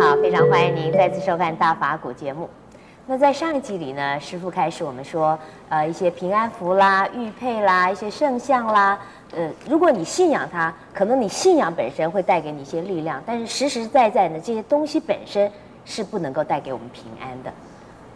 好，非常欢迎您再次收看《大法古》节目。那在上一集里呢，师父开始我们说，呃，一些平安符啦、玉佩啦、一些圣像啦，呃，如果你信仰它，可能你信仰本身会带给你一些力量，但是实实在在呢，这些东西本身是不能够带给我们平安的。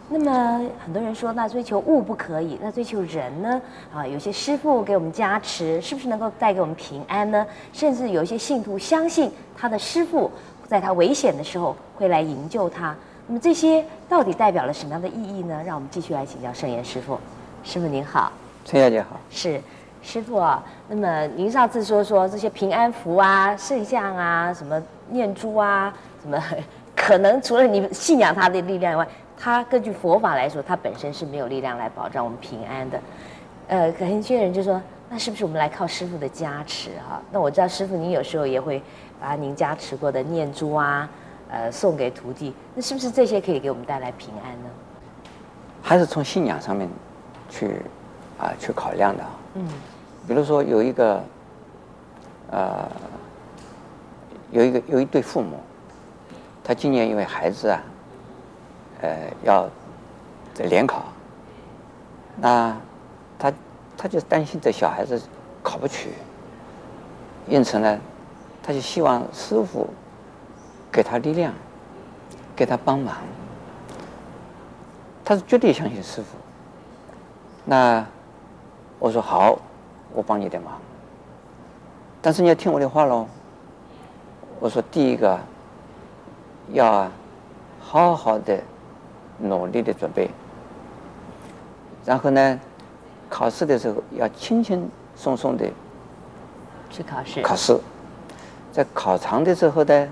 那么很多人说，那追求物不可以，那追求人呢？啊，有些师父给我们加持，是不是能够带给我们平安呢？甚至有一些信徒相信他的师父，在他危险的时候会来营救他。那么这些到底代表了什么样的意义呢？让我们继续来请教圣严师傅。师傅您好，陈小姐好。是，师傅啊。那么您上次说说这些平安符啊、圣像啊、什么念珠啊，什么可能除了你信仰他的力量以外。它根据佛法来说，它本身是。没有力量来保障我们平安的。呃，可能有些人就说，那是不是我们来靠师傅的加持哈？那我知道师傅您有时候也会把您加持过的念珠啊，呃，送给徒弟。那是不是这些可以给我们带来平安呢？还是从信仰上面去啊、呃、去考量的。嗯。比如说有一个呃有一个有一对父母，他今年因为孩子啊。呃，要在联考，那他他就担心这小孩子考不取，因此呢，他就希望师傅给他力量，给他帮忙。他是绝对相信师傅。那我说好，我帮你的忙，但是你要听我的话喽。我说第一个要好好的。努力的准备，然后呢，考试的时候要轻轻松松的去考试。考试，在考场的时候呢，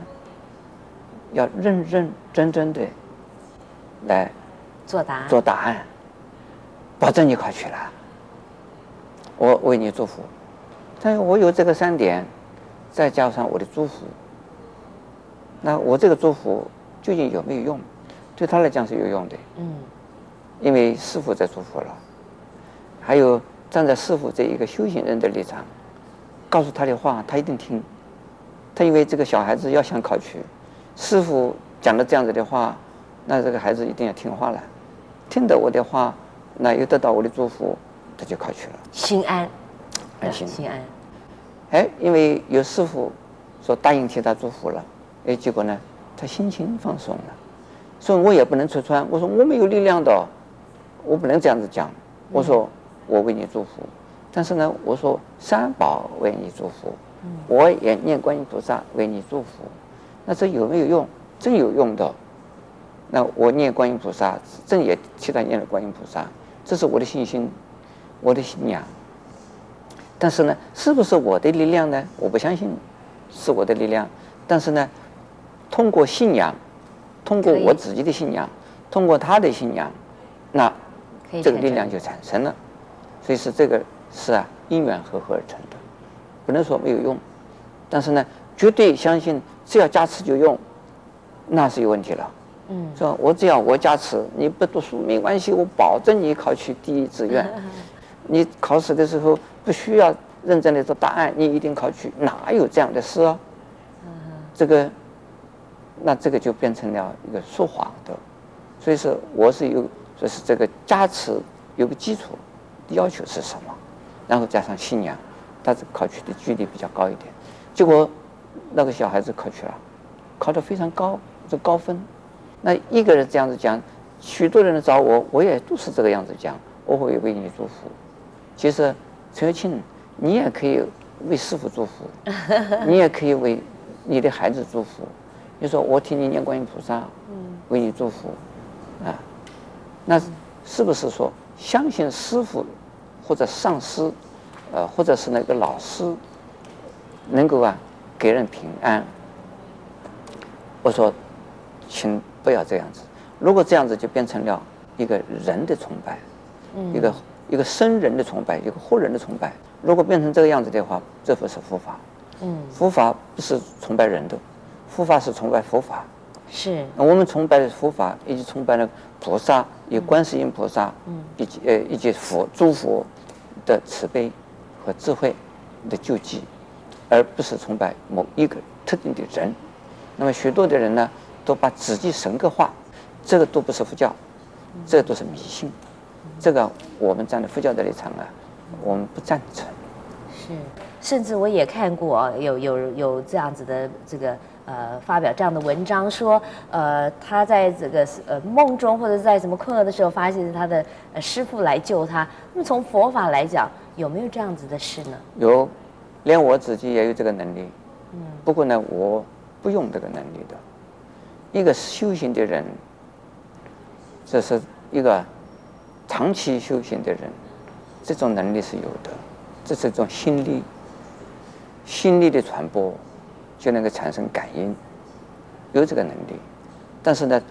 要认认真真的来做答案。做答案，保证你考取了，我为你祝福。但是我有这个三点，再加上我的祝福，那我这个祝福究竟有没有用？对他来讲是有用的，嗯，因为师傅在祝福了，还有站在师傅这一个修行人的立场，告诉他的话，他一定听。他以为这个小孩子要想考取，师傅讲了这样子的话，那这个孩子一定要听话了，听得我的话，那又得到我的祝福，他就考取了，心安，安心，心安。哎，因为有师傅说答应替他祝福了，哎，结果呢，他心情放松了。所以我也不能戳穿，我说我没有力量的，我不能这样子讲。我说我为你祝福，但是呢，我说三宝为你祝福，我也念观音菩萨为你祝福。那这有没有用？真有用的。那我念观音菩萨，真也替他念了观音菩萨，这是我的信心，我的信仰。但是呢，是不是我的力量呢？我不相信是我的力量。但是呢，通过信仰。通过我自己的信仰，通过他的信仰，那这个力量就产生了。所以是这个是啊，因缘和合而成的，不能说没有用。但是呢，绝对相信只要加持就用，那是有问题了。嗯，说我只要我加持，你不读书没关系，我保证你考取第一志愿。你考试的时候不需要认真的做答案，你一定考取，哪有这样的事啊？这个。那这个就变成了一个说谎的，所以说我是有，就是这个加持有个基础，要求是什么，然后加上信仰，他是考取的几率比较高一点。结果那个小孩子考取了，考得非常高，这高分。那一个人这样子讲，许多人找我，我也都是这个样子讲，我会为你祝福。其实陈月庆，你也可以为师傅祝福，你也可以为你的孩子祝福。你说我替你念观音菩萨，为你祝福，啊，那是不是说相信师傅或者上师，呃，或者是那个老师，能够啊给人平安？我说，请不要这样子。如果这样子，就变成了一个人的崇拜，一个一个生人的崇拜，一个活人的崇拜。如果变成这个样子的话，这不是佛法。嗯，佛法不是崇拜人的。佛法是崇拜佛法，是。那我们崇拜的佛法，以及崇拜的菩萨，有观世音菩萨，嗯，以及呃，以及佛诸佛的慈悲和智慧的救济，而不是崇拜某一个特定的人。那么许多的人呢，都把自己神格化，这个都不是佛教，这个都是迷信。这个我们站在佛教的立场啊，我们不赞成。是，甚至我也看过有有有这样子的这个呃发表这样的文章说，呃他在这个呃梦中或者在什么困厄的时候，发现他的呃师父来救他。那么从佛法来讲，有没有这样子的事呢？有，连我自己也有这个能力。嗯。不过呢，我不用这个能力的。一个修行的人，这是一个。长期修行的人，这种能力是有的，这是一种心力，心力的传播就能够产生感应，有这个能力。但是呢，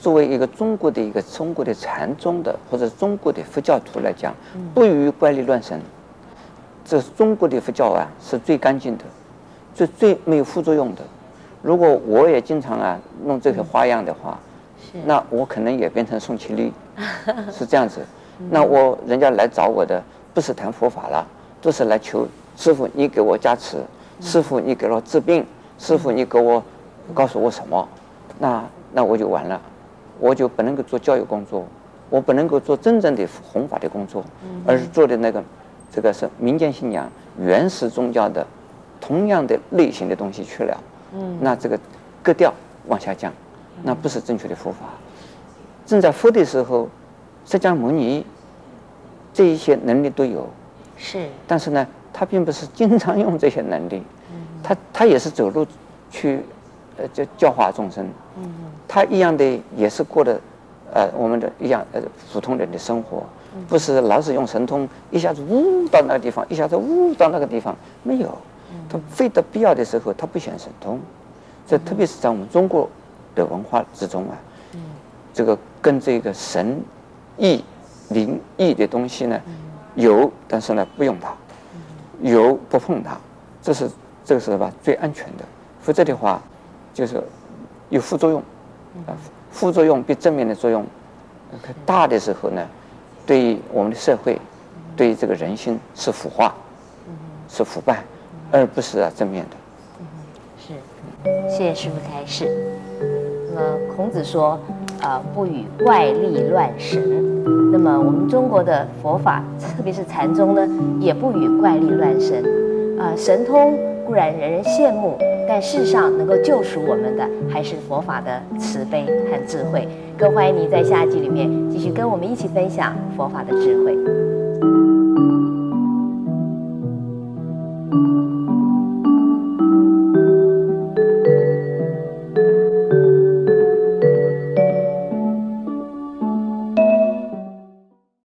作为一个中国的一个中国的禅宗的或者中国的佛教徒来讲，不与怪力乱神。这中国的佛教啊是最干净的，最最没有副作用的。如果我也经常啊弄这些花样的话。那我可能也变成宋其力，是这样子。那我人家来找我的不是谈佛法了，都是来求师傅，你给我加持，师傅你给我治病，师傅你给我告诉我什么？那那我就完了，我就不能够做教育工作，我不能够做真正的弘法的工作，而是做的那个这个是民间信仰、原始宗教的同样的类型的东西去了。那这个格调往下降。那不是正确的佛法。正在佛的时候，释迦牟尼这一些能力都有，是。但是呢，他并不是经常用这些能力，他他也是走路去，呃，教教化众生。他一样的也是过的，呃，我们的一样呃普通人的生活，不是老是用神通一下子呜到那个地方，一下子呜到那个地方，没有。他非得必要的时候，他不显神通。这特别是在我们中国。的文化之中啊，这个跟这个神意灵异的东西呢，有，但是呢不用它，有不碰它，这是这个是吧最安全的，否则的话就是有副作用，啊，副作用比正面的作用大的时候呢，对于我们的社会，对于这个人心是腐化，是腐败，而不是啊正面的。是，谢谢师傅开示。那么孔子说，啊，不与怪力乱神。那么我们中国的佛法，特别是禅宗呢，也不与怪力乱神。啊，神通固然人人羡慕，但世上能够救赎我们的，还是佛法的慈悲和智慧。更欢迎你在下一集里面继续跟我们一起分享佛法的智慧。